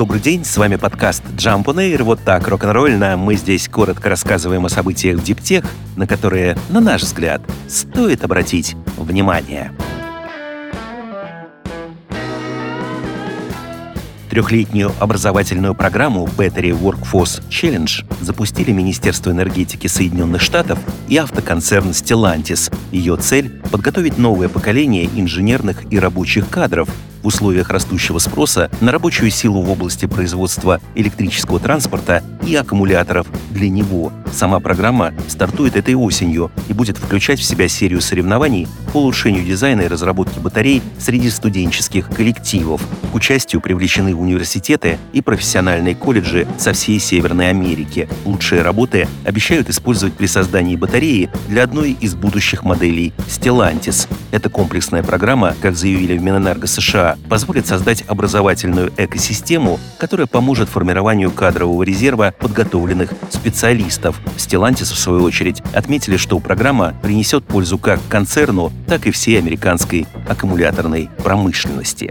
Добрый день, с вами подкаст Jump on Air. Вот так, рок-н-ролльно. Мы здесь коротко рассказываем о событиях в диптех, на которые, на наш взгляд, стоит обратить внимание. Трехлетнюю образовательную программу Battery Workforce Challenge запустили Министерство энергетики Соединенных Штатов и автоконцерн Stellantis. Ее цель — подготовить новое поколение инженерных и рабочих кадров, в условиях растущего спроса на рабочую силу в области производства электрического транспорта и аккумуляторов для него. Сама программа стартует этой осенью и будет включать в себя серию соревнований по улучшению дизайна и разработки батарей среди студенческих коллективов. К участию привлечены университеты и профессиональные колледжи со всей Северной Америки. Лучшие работы обещают использовать при создании батареи для одной из будущих моделей Stellantis. Эта комплексная программа, как заявили в Минэнерго США, позволит создать образовательную экосистему, которая поможет формированию кадрового резерва подготовленных специалистов. Stellantis, в свою очередь, отметили, что программа принесет пользу как концерну, так и всей американской аккумуляторной промышленности.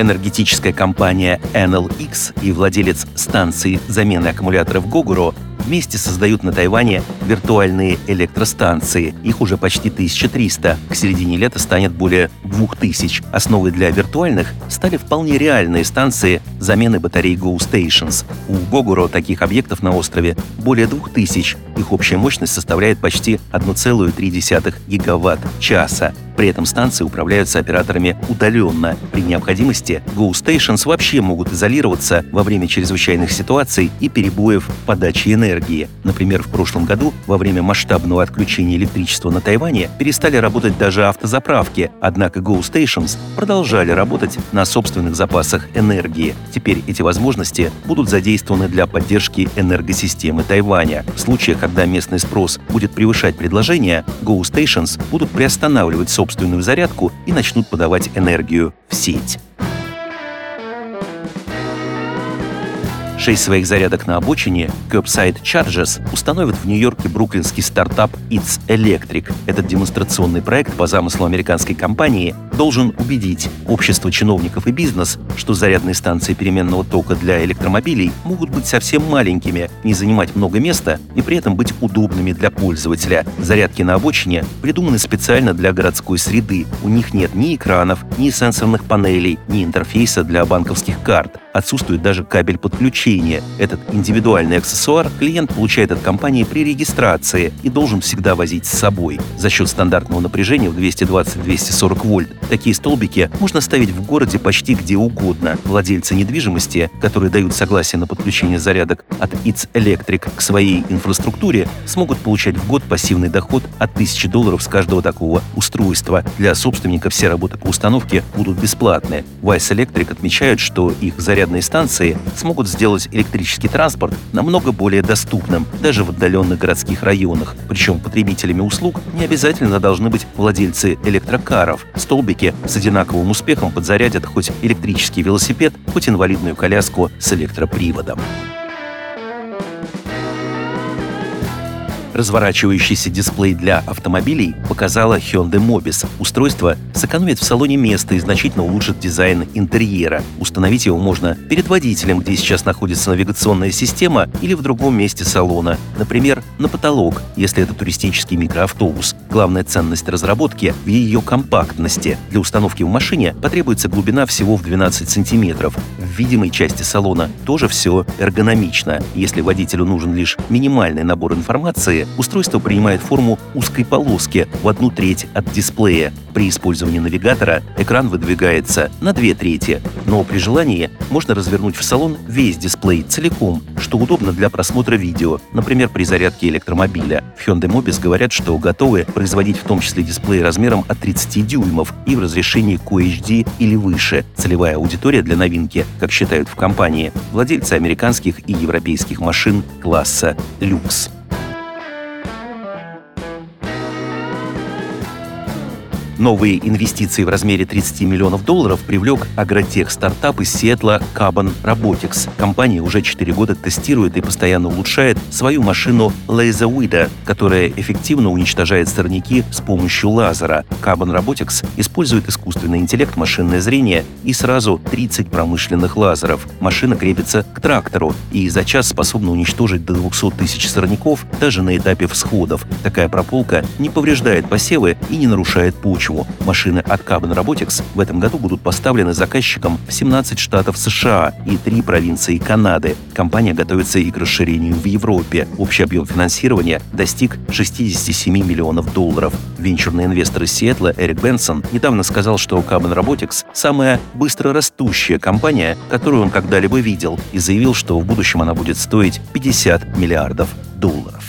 Энергетическая компания NLX и владелец станции замены аккумуляторов Гогуро вместе создают на Тайване виртуальные электростанции. Их уже почти 1300. К середине лета станет более 2000. Основой для виртуальных стали вполне реальные станции замены батарей Go Stations. У Гогуро таких объектов на острове более 2000. Их общая мощность составляет почти 1,3 гигаватт-часа. При этом станции управляются операторами удаленно. При необходимости Go Stations вообще могут изолироваться во время чрезвычайных ситуаций и перебоев подачи энергии. Например, в прошлом году во время масштабного отключения электричества на Тайване перестали работать даже автозаправки, однако Go Stations продолжали работать на собственных запасах энергии. Теперь эти возможности будут задействованы для поддержки энергосистемы Тайваня. В случае, когда местный спрос будет превышать предложение, Go Stations будут приостанавливать собственные собственную зарядку и начнут подавать энергию в сеть. Шесть своих зарядок на обочине Curbside Charges установят в Нью-Йорке бруклинский стартап It's Electric. Этот демонстрационный проект по замыслу американской компании должен убедить общество чиновников и бизнес, что зарядные станции переменного тока для электромобилей могут быть совсем маленькими, не занимать много места и при этом быть удобными для пользователя. Зарядки на обочине придуманы специально для городской среды. У них нет ни экранов, ни сенсорных панелей, ни интерфейса для банковских карт. Отсутствует даже кабель подключения. Этот индивидуальный аксессуар клиент получает от компании при регистрации и должен всегда возить с собой. За счет стандартного напряжения в 220-240 вольт такие столбики можно ставить в городе почти где угодно. Владельцы недвижимости, которые дают согласие на подключение зарядок от It's Electric к своей инфраструктуре, смогут получать в год пассивный доход от 1000 долларов с каждого такого устройства. Для собственников все работы по установке будут бесплатные. Vice Electric отмечают, что их заряд зарядные станции смогут сделать электрический транспорт намного более доступным, даже в отдаленных городских районах. Причем потребителями услуг не обязательно должны быть владельцы электрокаров. Столбики с одинаковым успехом подзарядят хоть электрический велосипед, хоть инвалидную коляску с электроприводом. Разворачивающийся дисплей для автомобилей показала Hyundai Mobis. Устройство сэкономит в салоне место и значительно улучшит дизайн интерьера. Установить его можно перед водителем, где сейчас находится навигационная система, или в другом месте салона, например, на потолок, если это туристический микроавтобус. Главная ценность разработки в ее компактности. Для установки в машине потребуется глубина всего в 12 сантиметров. В видимой части салона тоже все эргономично. Если водителю нужен лишь минимальный набор информации, устройство принимает форму узкой полоски в одну треть от дисплея. При использовании навигатора экран выдвигается на две трети, но при желании можно развернуть в салон весь дисплей целиком, что удобно для просмотра видео, например, при зарядке электромобиля. В Hyundai Mobis говорят, что готовы производить в том числе дисплей размером от 30 дюймов и в разрешении QHD или выше. Целевая аудитория для новинки, как считают в компании, владельцы американских и европейских машин класса люкс. Новые инвестиции в размере 30 миллионов долларов привлек агротех-стартап из Сиэтла Carbon Robotics. Компания уже 4 года тестирует и постоянно улучшает свою машину Widow, которая эффективно уничтожает сорняки с помощью лазера. Carbon Robotics использует искусственный интеллект, машинное зрение и сразу 30 промышленных лазеров. Машина крепится к трактору и за час способна уничтожить до 200 тысяч сорняков даже на этапе всходов. Такая прополка не повреждает посевы и не нарушает почву. Машины от Carbon Robotics в этом году будут поставлены заказчикам в 17 штатов США и 3 провинции Канады. Компания готовится и к расширению в Европе. Общий объем финансирования достиг 67 миллионов долларов. Венчурный инвестор из Сиэтла Эрик Бенсон недавно сказал, что Carbon Robotics – самая быстро растущая компания, которую он когда-либо видел, и заявил, что в будущем она будет стоить 50 миллиардов долларов.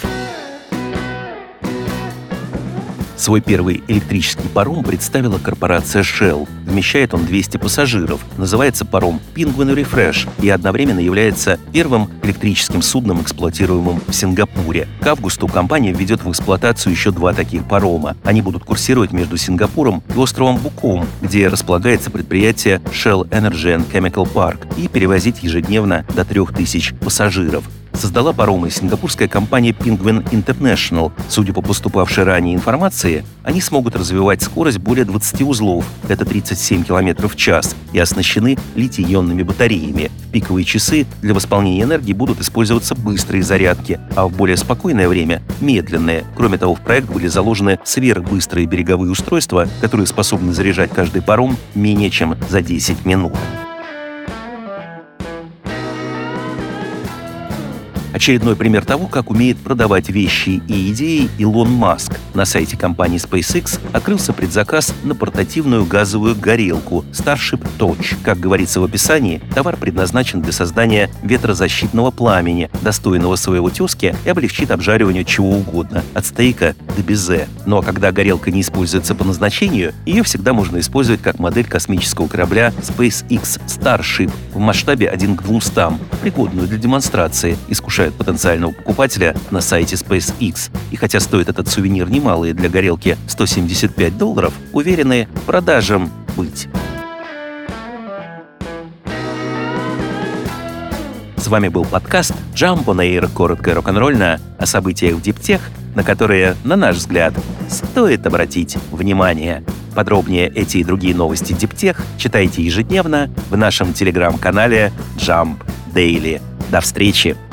Свой первый электрический паром представила корпорация Shell. Вмещает он 200 пассажиров. Называется паром Penguin Refresh и одновременно является первым электрическим судном, эксплуатируемым в Сингапуре. К августу компания введет в эксплуатацию еще два таких парома. Они будут курсировать между Сингапуром и островом Буком, где располагается предприятие Shell Energy and Chemical Park, и перевозить ежедневно до 3000 пассажиров создала паромы сингапурская компания Penguin International. Судя по поступавшей ранее информации, они смогут развивать скорость более 20 узлов, это 37 км в час, и оснащены литий-ионными батареями. В пиковые часы для восполнения энергии будут использоваться быстрые зарядки, а в более спокойное время – медленные. Кроме того, в проект были заложены сверхбыстрые береговые устройства, которые способны заряжать каждый паром менее чем за 10 минут. Очередной пример того, как умеет продавать вещи и идеи Илон Маск. На сайте компании SpaceX открылся предзаказ на портативную газовую горелку Starship Touch. Как говорится в описании, товар предназначен для создания ветрозащитного пламени, достойного своего тезки и облегчит обжаривание чего угодно, от стейка до безе. Ну а когда горелка не используется по назначению, ее всегда можно использовать как модель космического корабля SpaceX Starship в масштабе 1 к 200, пригодную для демонстрации, приглашают потенциального покупателя на сайте SpaceX. И хотя стоит этот сувенир немалый для горелки 175 долларов, уверены, продажам быть. С вами был подкаст Jump on Air коротко и рок-н-ролльно о событиях в Диптех, на которые, на наш взгляд, стоит обратить внимание. Подробнее эти и другие новости Диптех читайте ежедневно в нашем телеграм-канале Jump Daily. До встречи!